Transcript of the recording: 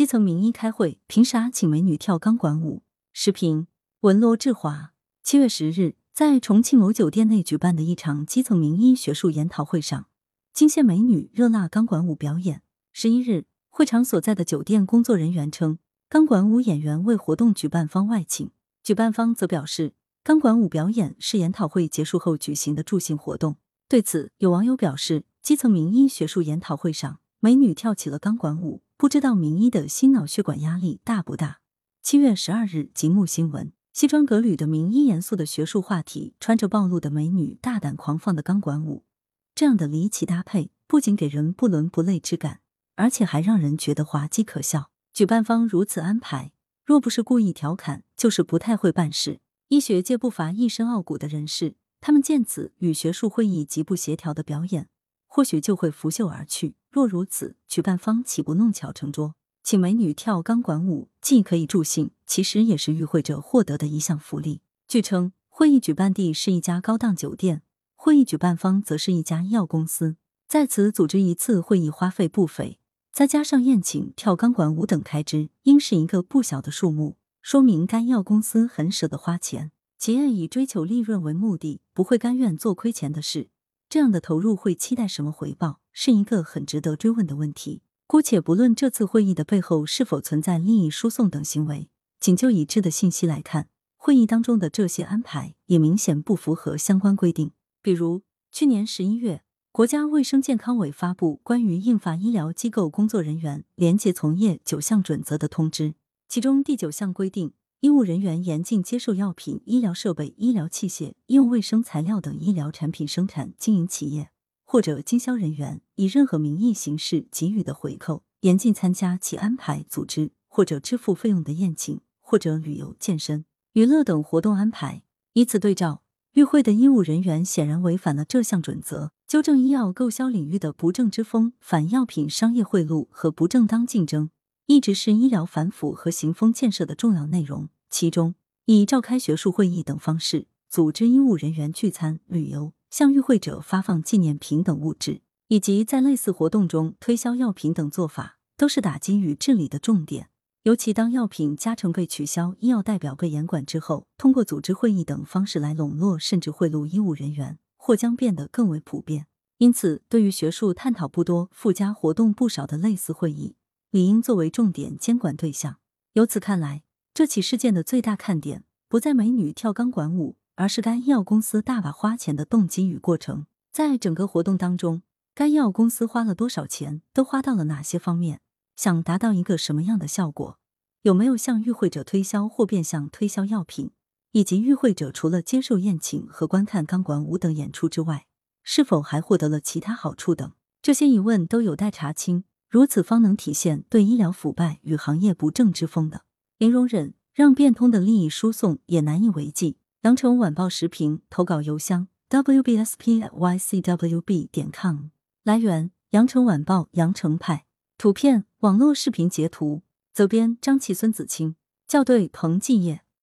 基层名医开会，凭啥请美女跳钢管舞？视频文罗志华。七月十日，在重庆某酒店内举办的一场基层名医学术研讨会上，惊现美女热辣钢管舞表演。十一日，会场所在的酒店工作人员称，钢管舞演员为活动举办方外请，举办方则表示，钢管舞表演是研讨会结束后举行的助兴活动。对此，有网友表示，基层名医学术研讨会上，美女跳起了钢管舞。不知道名医的心脑血管压力大不大？七月十二日，节目新闻：西装革履的名医，严肃的学术话题，穿着暴露的美女，大胆狂放的钢管舞，这样的离奇搭配，不仅给人不伦不类之感，而且还让人觉得滑稽可笑。举办方如此安排，若不是故意调侃，就是不太会办事。医学界不乏一身傲骨的人士，他们见此与学术会议极不协调的表演。或许就会拂袖而去。若如此，举办方岂不弄巧成拙？请美女跳钢管舞，既可以助兴，其实也是与会者获得的一项福利。据称，会议举办地是一家高档酒店，会议举办方则是一家医药公司，在此组织一次会议花费不菲，再加上宴请、跳钢管舞等开支，应是一个不小的数目，说明该药公司很舍得花钱。企业以追求利润为目的，不会甘愿做亏钱的事。这样的投入会期待什么回报，是一个很值得追问的问题。姑且不论这次会议的背后是否存在利益输送等行为，仅就已知的信息来看，会议当中的这些安排也明显不符合相关规定。比如，去年十一月，国家卫生健康委发布关于印发医疗机构工作人员廉洁从业九项准则的通知，其中第九项规定。医务人员严禁接受药品、医疗设备、医疗器械、医用卫生材料等医疗产品生产经营企业或者经销人员以任何名义形式给予的回扣；严禁参加其安排、组织或者支付费用的宴请或者旅游、健身、娱乐等活动安排。以此对照，与会的医务人员显然违反了这项准则，纠正医药购销领域的不正之风、反药品商业贿赂和不正当竞争。一直是医疗反腐和行风建设的重要内容，其中以召开学术会议等方式组织医务人员聚餐、旅游，向与会者发放纪念品等物质，以及在类似活动中推销药品等做法，都是打击与治理的重点。尤其当药品加成被取消、医药代表被严管之后，通过组织会议等方式来笼络甚至贿赂医务人员，或将变得更为普遍。因此，对于学术探讨不多、附加活动不少的类似会议，理应作为重点监管对象。由此看来，这起事件的最大看点不在美女跳钢管舞，而是该医药公司大把花钱的动机与过程。在整个活动当中，该医药公司花了多少钱，都花到了哪些方面，想达到一个什么样的效果？有没有向与会者推销或变相推销药品？以及与会者除了接受宴请和观看钢管舞等演出之外，是否还获得了其他好处等？这些疑问都有待查清。如此方能体现对医疗腐败与行业不正之风的零容忍，让变通的利益输送也难以为继。羊城晚报时评投稿邮箱：wbspycwb 点 com。来源：羊城晚报羊城派。图片：网络视频截图。责编：张琪、孙子清。校对：彭继业。